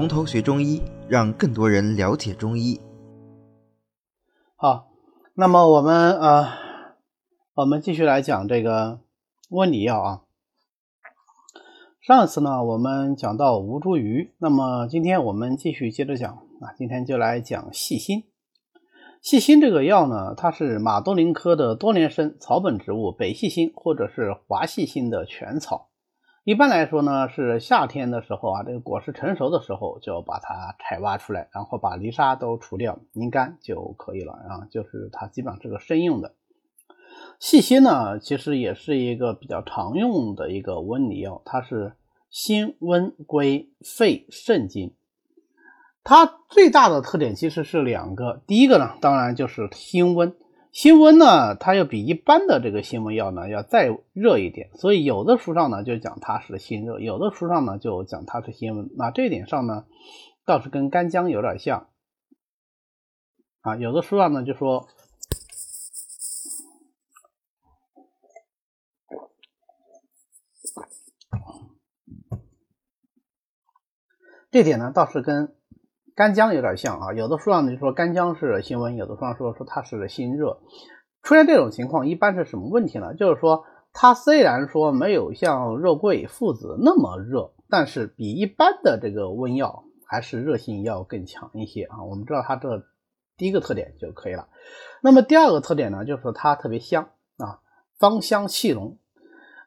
从头学中医，让更多人了解中医。好，那么我们呃，我们继续来讲这个温里药啊。上次呢，我们讲到吴茱萸，那么今天我们继续接着讲啊，今天就来讲细辛。细辛这个药呢，它是马兜铃科的多年生草本植物北细辛或者是华细辛的全草。一般来说呢，是夏天的时候啊，这个果实成熟的时候就把它采挖出来，然后把泥沙都除掉，拧干就可以了啊。就是它基本上是个生用的。细辛呢，其实也是一个比较常用的一个温里药，它是辛温归肺肾经。它最大的特点其实是两个，第一个呢，当然就是辛温。辛温呢，它要比一般的这个辛温药呢要再热一点，所以有的书上呢就讲它是辛热，有的书上呢就讲它是辛温。那这一点上呢，倒是跟干姜有点像啊。有的书上呢就说，这点呢倒是跟。干姜有点像啊，有的书上就说干姜是辛温，有的书上说说它是辛热。出现这种情况，一般是什么问题呢？就是说它虽然说没有像肉桂、附子那么热，但是比一般的这个温药还是热性要更强一些啊。我们知道它这第一个特点就可以了。那么第二个特点呢，就是它特别香啊，芳香气浓，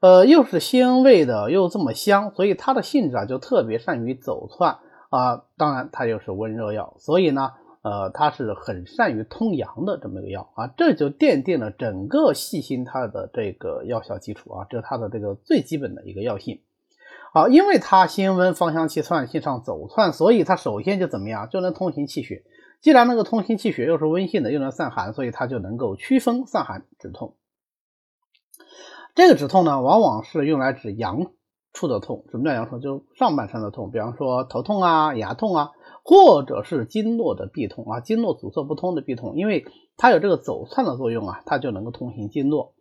呃，又是辛味的，又这么香，所以它的性质啊就特别善于走窜。啊，当然它又是温热药，所以呢，呃，它是很善于通阳的这么一个药啊，这就奠定了整个细辛它的这个药效基础啊，这是它的这个最基本的一个药性。好，因为它辛温芳香气窜，性上走窜，所以它首先就怎么样，就能通行气血。既然能够通行气血，又是温性的，又能散寒，所以它就能够祛风散寒止痛。这个止痛呢，往往是用来止阳。处的痛，什么叫阳痛？就上半身的痛，比方说头痛啊、牙痛啊，或者是经络的闭痛啊，经络阻塞不通的闭痛，因为它有这个走窜的作用啊，它就能够通行经络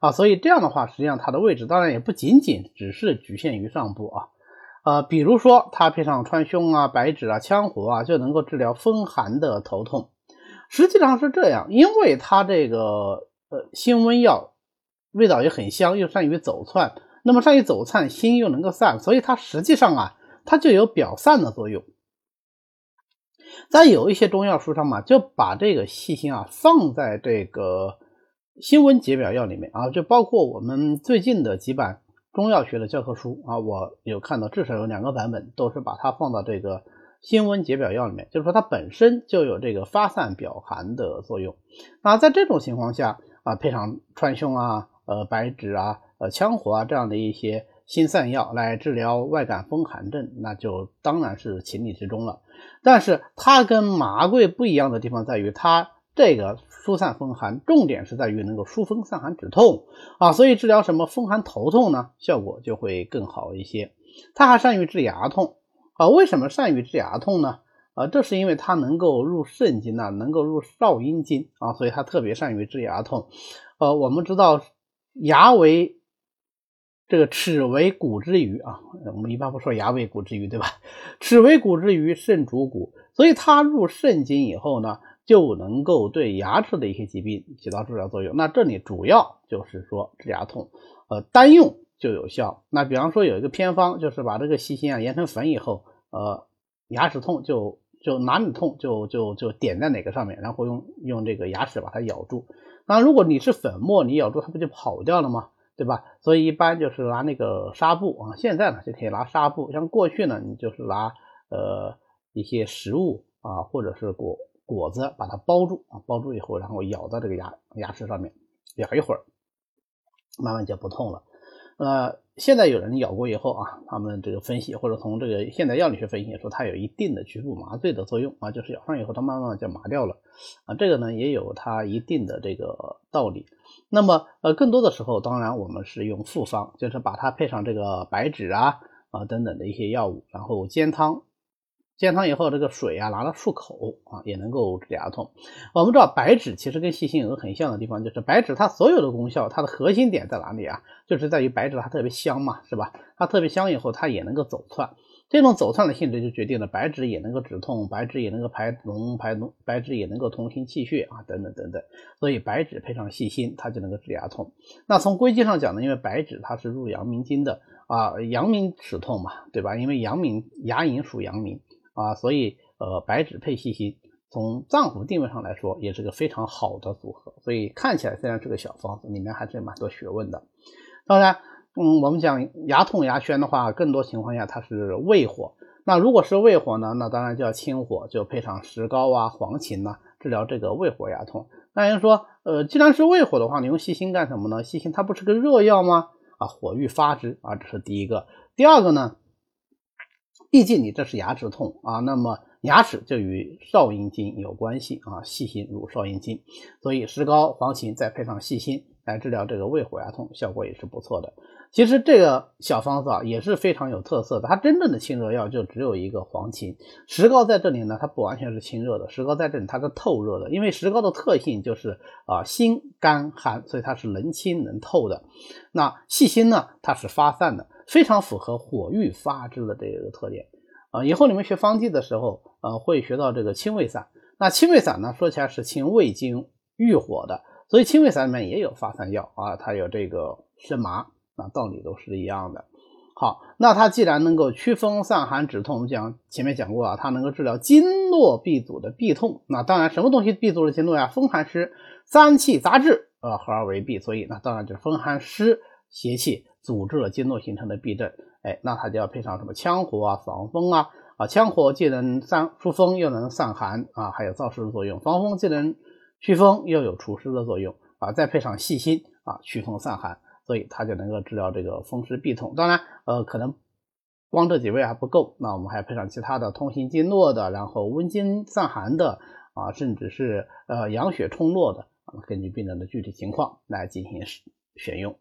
啊，所以这样的话，实际上它的位置当然也不仅仅只是局限于上部啊，呃，比如说它配上川芎啊、白芷啊、羌活啊，就能够治疗风寒的头痛。实际上是这样，因为它这个呃辛温药味道也很香，又善于走窜。那么善于走窜，心又能够散，所以它实际上啊，它就有表散的作用。在有一些中药书上嘛，就把这个细辛啊放在这个辛温解表药里面啊，就包括我们最近的几版中药学的教科书啊，我有看到至少有两个版本都是把它放到这个辛温解表药里面，就是说它本身就有这个发散表寒的作用。那在这种情况下啊，配上川芎啊、呃白芷啊。羌活啊，这样的一些辛散药来治疗外感风寒症，那就当然是情理之中了。但是它跟麻桂不一样的地方在于，它这个疏散风寒，重点是在于能够疏风散寒止痛啊，所以治疗什么风寒头痛呢，效果就会更好一些。它还善于治牙痛啊，为什么善于治牙痛呢？啊，这是因为它能够入肾经啊，能够入少阴经啊，所以它特别善于治牙痛。呃，我们知道牙为这个齿为骨之余啊，我们一般不说牙为骨之余，对吧？齿为骨之余，肾主骨，所以它入肾经以后呢，就能够对牙齿的一些疾病起到治疗作用。那这里主要就是说治牙痛，呃，单用就有效。那比方说有一个偏方，就是把这个细辛啊研成粉以后，呃，牙齿痛就就哪里痛就就就点在哪个上面，然后用用这个牙齿把它咬住。那如果你是粉末，你咬住它不就跑掉了吗？对吧？所以一般就是拿那个纱布啊，现在呢就可以拿纱布，像过去呢，你就是拿呃一些食物啊，或者是果果子把它包住啊，包住以后，然后咬到这个牙牙齿上面，咬一会儿，慢慢就不痛了。呃，现在有人咬过以后啊，他们这个分析或者从这个现代药理学分析说，它有一定的局部麻醉的作用啊，就是咬上以后它慢慢就麻掉了啊，这个呢也有它一定的这个道理。那么，呃，更多的时候，当然我们是用复方，就是把它配上这个白芷啊啊等等的一些药物，然后煎汤，煎汤以后，这个水啊拿来漱口啊，也能够止牙痛。我们知道白芷其实跟细辛有个很像的地方，就是白芷它所有的功效，它的核心点在哪里啊？就是在于白芷它特别香嘛，是吧？它特别香以后，它也能够走窜。这种走窜的性质就决定了白芷也能够止痛，白芷也能够排脓排脓，白芷也能够通行气血啊，等等等等。所以白芷配上细辛，它就能够治牙痛。那从归经上讲呢，因为白芷它是入阳明经的啊，阳明止痛嘛，对吧？因为阳明牙龈属阳明啊，所以呃白芷配细辛，从脏腑定位上来说也是个非常好的组合。所以看起来虽然是个小方子，里面还是蛮多学问的。当然。嗯，我们讲牙痛牙宣的话，更多情况下它是胃火。那如果是胃火呢，那当然就要清火，就配上石膏啊、黄芩呐，治疗这个胃火牙痛。那人说，呃，既然是胃火的话，你用细辛干什么呢？细辛它不是个热药吗？啊，火欲发之啊，这是第一个。第二个呢，毕竟你这是牙齿痛啊，那么牙齿就与少阴经有关系啊，细辛入少阴经，所以石膏、黄芩再配上细辛来治疗这个胃火牙痛，效果也是不错的。其实这个小方子啊也是非常有特色的，它真正的清热药就只有一个黄芩，石膏在这里呢，它不完全是清热的，石膏在这里它是透热的，因为石膏的特性就是啊辛甘寒，所以它是能清能透的。那细辛呢，它是发散的，非常符合火欲发之的这个特点啊。以后你们学方剂的时候，呃，会学到这个清胃散。那清胃散呢，说起来是清胃经郁火的，所以清胃散里面也有发散药啊，它有这个生麻。那道理都是一样的。好，那它既然能够驱风散寒止痛，我们讲前面讲过啊，它能够治疗经络闭阻的闭痛。那当然，什么东西闭阻了经络呀？风寒湿三气杂质，呃，合而为痹。所以那当然就是风寒湿邪气阻滞了经络形成的痹症。哎，那它就要配上什么羌活啊、防风啊啊，羌活既能散疏风，又能散寒啊，还有燥湿的作用；防风既能祛风，又有除湿的作用啊，再配上细辛啊，祛风散寒。所以它就能够治疗这个风湿痹痛。当然，呃，可能光这几味还不够，那我们还配上其他的通行经络的，然后温经散寒的啊，甚至是呃养血充络的啊，根据病人的具体情况来进行选用。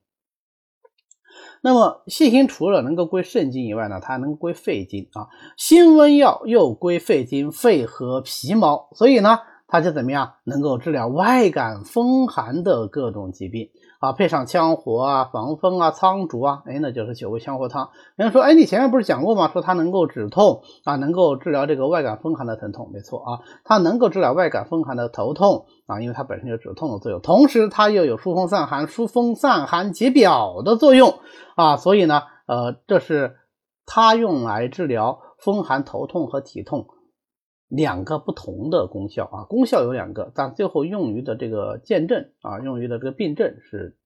那么细辛除了能够归肾经以外呢，它还能归肺经啊。辛温药又归肺经、肺和皮毛，所以呢，它就怎么样能够治疗外感风寒的各种疾病。啊，配上羌活啊、防风啊、苍术啊，哎，那就是九味羌活汤。人家说，哎，你前面不是讲过吗？说它能够止痛啊，能够治疗这个外感风寒的疼痛，没错啊，它能够治疗外感风寒的头痛啊，因为它本身有止痛的作用，同时它又有疏风散寒、疏风散寒解表的作用啊，所以呢，呃，这是它用来治疗风寒头痛和体痛。两个不同的功效啊，功效有两个，但最后用于的这个见证啊，用于的这个病症是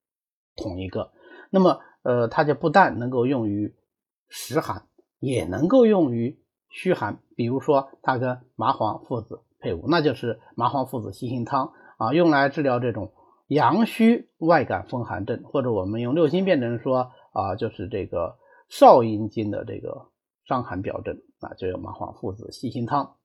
同一个。那么，呃，它就不但能够用于实寒，也能够用于虚寒。比如说，它跟麻黄附子配伍，那就是麻黄附子细辛汤啊，用来治疗这种阳虚外感风寒症，或者我们用六经辩证说啊，就是这个少阴经的这个伤寒表症啊，就有麻黄附子细辛汤。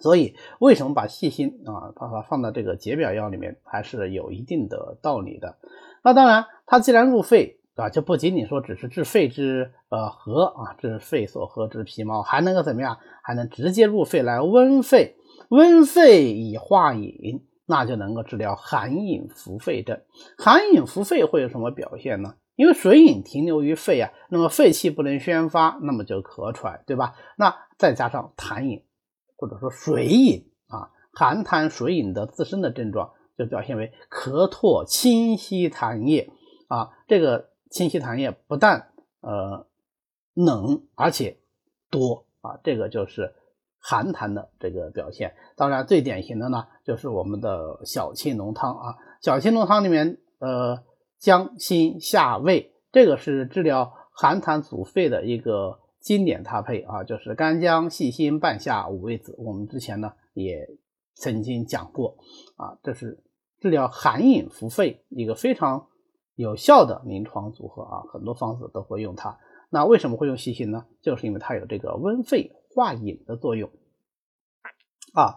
所以，为什么把细辛啊，把它放到这个解表药里面，还是有一定的道理的。那当然，它既然入肺啊，就不仅仅说只是治肺之呃和啊，治肺所合之皮毛，还能够怎么样？还能直接入肺来温肺，温肺以化饮，那就能够治疗寒饮伏肺症。寒饮伏肺会有什么表现呢？因为水饮停留于肺啊，那么肺气不能宣发，那么就咳喘，对吧？那再加上痰饮。或者说水饮啊，寒痰水饮的自身的症状就表现为咳唾清晰痰液啊，这个清晰痰液不但呃冷，而且多啊，这个就是寒痰的这个表现。当然，最典型的呢就是我们的小青龙汤啊，小青龙汤里面呃姜辛下味，这个是治疗寒痰阻肺的一个。经典搭配啊，就是干姜、细辛、半夏、五味子。我们之前呢也曾经讲过啊，这是治疗寒饮伏肺一个非常有效的临床组合啊，很多方子都会用它。那为什么会用细辛呢？就是因为它有这个温肺化饮的作用啊。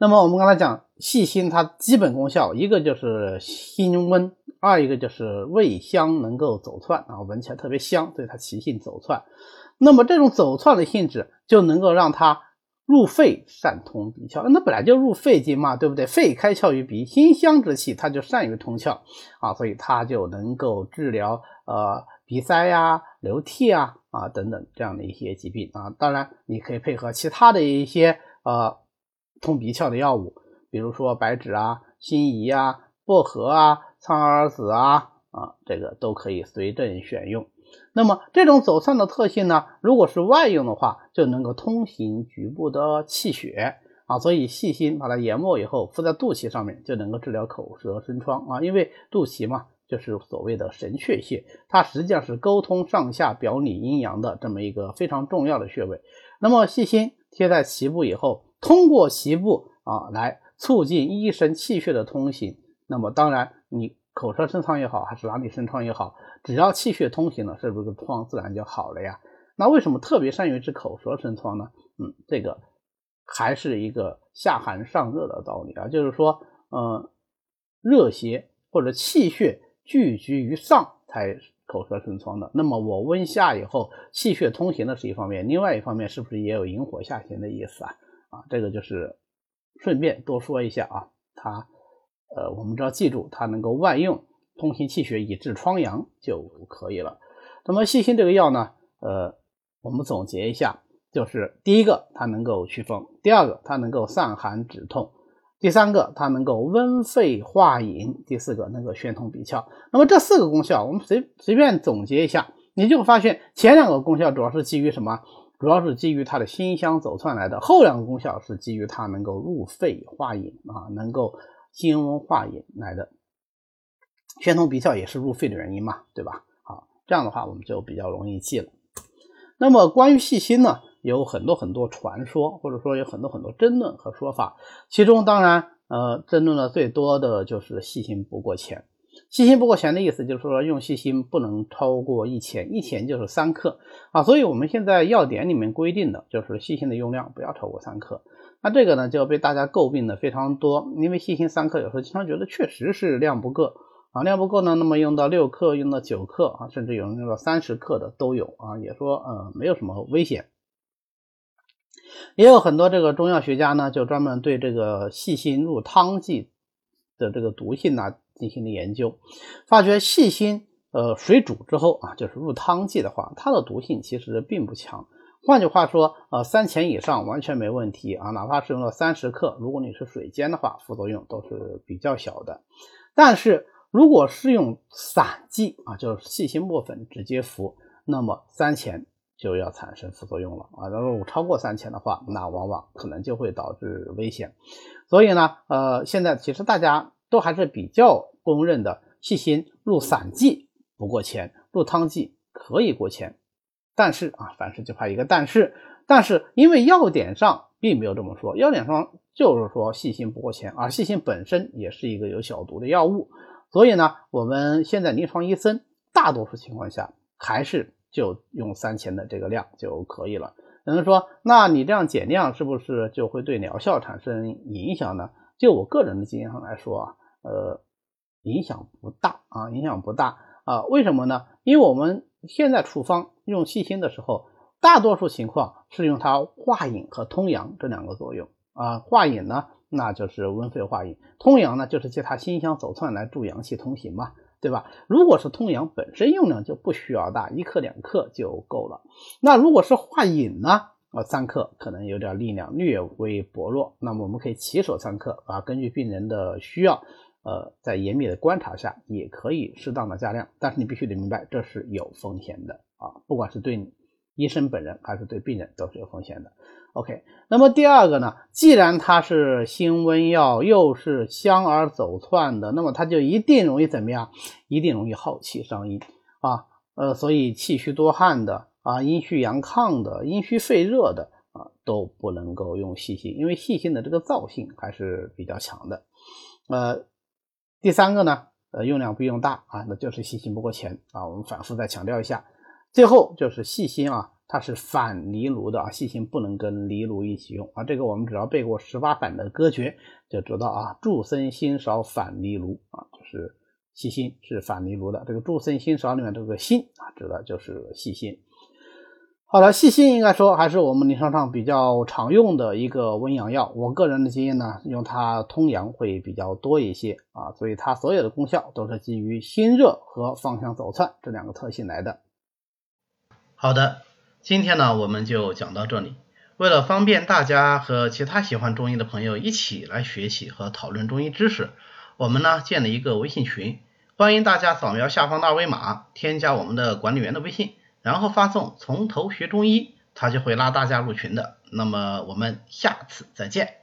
那么我们刚才讲细辛，它基本功效一个就是辛温，二一个就是味香能够走窜啊，闻起来特别香，所以它其性走窜。那么这种走窜的性质就能够让它入肺善通鼻窍，那本来就入肺经嘛，对不对？肺开窍于鼻，辛香之气它就善于通窍啊，所以它就能够治疗呃鼻塞呀、流涕啊啊等等这样的一些疾病啊。当然，你可以配合其他的一些呃通鼻窍的药物，比如说白芷啊、辛夷啊、薄荷啊、苍耳子啊啊，这个都可以随症选用。那么这种走窜的特性呢，如果是外用的话，就能够通行局部的气血啊，所以细心把它研磨以后敷在肚脐上面，就能够治疗口舌生疮啊。因为肚脐嘛，就是所谓的神阙穴，它实际上是沟通上下表里阴阳的这么一个非常重要的穴位。那么细心贴在脐部以后，通过脐部啊来促进一神气血的通行。那么当然你。口舌生疮也好，还是哪里生疮也好，只要气血通行了，是不是疮自然就好了呀？那为什么特别善于治口舌生疮呢？嗯，这个还是一个下寒上热的道理啊，就是说，嗯，热邪或者气血聚集于上才口舌生疮的。那么我温下以后，气血通行的是一方面，另外一方面是不是也有引火下行的意思啊？啊，这个就是顺便多说一下啊，它。呃，我们只要记住它能够外用，通行气血以治疮疡就可以了。那么细辛这个药呢，呃，我们总结一下，就是第一个它能够祛风，第二个它能够散寒止痛，第三个它能够温肺化饮，第四个能够宣通鼻窍。那么这四个功效，我们随随便总结一下，你就发现前两个功效主要是基于什么？主要是基于它的辛香走窜来的，后两个功效是基于它能够入肺化饮啊，能够。辛温化引来的，宣通鼻窍也是入肺的原因嘛，对吧？好，这样的话我们就比较容易记了。那么关于细心呢，有很多很多传说，或者说有很多很多争论和说法。其中当然，呃，争论的最多的就是细心不过钱。细心不过钱的意思就是说，用细心不能超过一钱，一钱就是三克啊。所以我们现在药典里面规定的就是细心的用量不要超过三克。那这个呢，就被大家诟病的非常多，因为细心三克有时候经常觉得确实是量不够啊，量不够呢，那么用到六克，用到九克啊，甚至有人用到三十克的都有啊，也说呃没有什么危险。也有很多这个中药学家呢，就专门对这个细心入汤剂的这个毒性呢进行了研究，发觉细心呃水煮之后啊，就是入汤剂的话，它的毒性其实并不强。换句话说，呃，三钱以上完全没问题啊，哪怕是用了三十克，如果你是水煎的话，副作用都是比较小的。但是如果是用散剂啊，就是细辛末粉直接服，那么三钱就要产生副作用了啊。如果超过三钱的话，那往往可能就会导致危险。所以呢，呃，现在其实大家都还是比较公认的，细辛入散剂不过千，入汤剂可以过千。但是啊，凡事就怕一个但是，但是因为要点上并没有这么说，要点上就是说细辛不过钱，而细辛本身也是一个有小毒的药物，所以呢，我们现在临床医生大多数情况下还是就用三钱的这个量就可以了。有人说，那你这样减量是不是就会对疗效产生影响呢？就我个人的经验上来说啊，呃，影响不大啊，影响不大啊，为什么呢？因为我们现在处方。用细辛的时候，大多数情况是用它化饮和通阳这两个作用啊。化饮呢，那就是温肺化饮；通阳呢，就是借它辛香走窜来助阳气通行嘛，对吧？如果是通阳本身用量就不需要大，一克两克就够了。那如果是化饮呢，啊，三克可能有点力量略微薄弱，那么我们可以起手三克啊，根据病人的需要，呃，在严密的观察下也可以适当的加量，但是你必须得明白这是有风险的。啊，不管是对你医生本人还是对病人都是有风险的。OK，那么第二个呢，既然它是辛温药，又是香而走窜的，那么它就一定容易怎么样？一定容易耗气伤阴啊。呃，所以气虚多汗的啊，阴虚阳亢的，阴虚肺热的啊，都不能够用细辛，因为细辛的这个燥性还是比较强的。呃，第三个呢，呃，用量不用大啊，那就是细辛不过钱啊。我们反复再强调一下。最后就是细辛啊，它是反藜芦的啊，细辛不能跟藜芦一起用啊。这个我们只要背过十八反的歌诀就知道啊。助森辛少反藜芦啊，就是细辛是反藜芦的。这个助森辛少里面这个辛啊，指的就是细辛。好了，细辛应该说还是我们临床上比较常用的一个温阳药。我个人的经验呢，用它通阳会比较多一些啊，所以它所有的功效都是基于辛热和芳香走窜这两个特性来的。好的，今天呢我们就讲到这里。为了方便大家和其他喜欢中医的朋友一起来学习和讨论中医知识，我们呢建了一个微信群，欢迎大家扫描下方的二维码，添加我们的管理员的微信。然后发送“从头学中医”，他就会拉大家入群的。那么我们下次再见。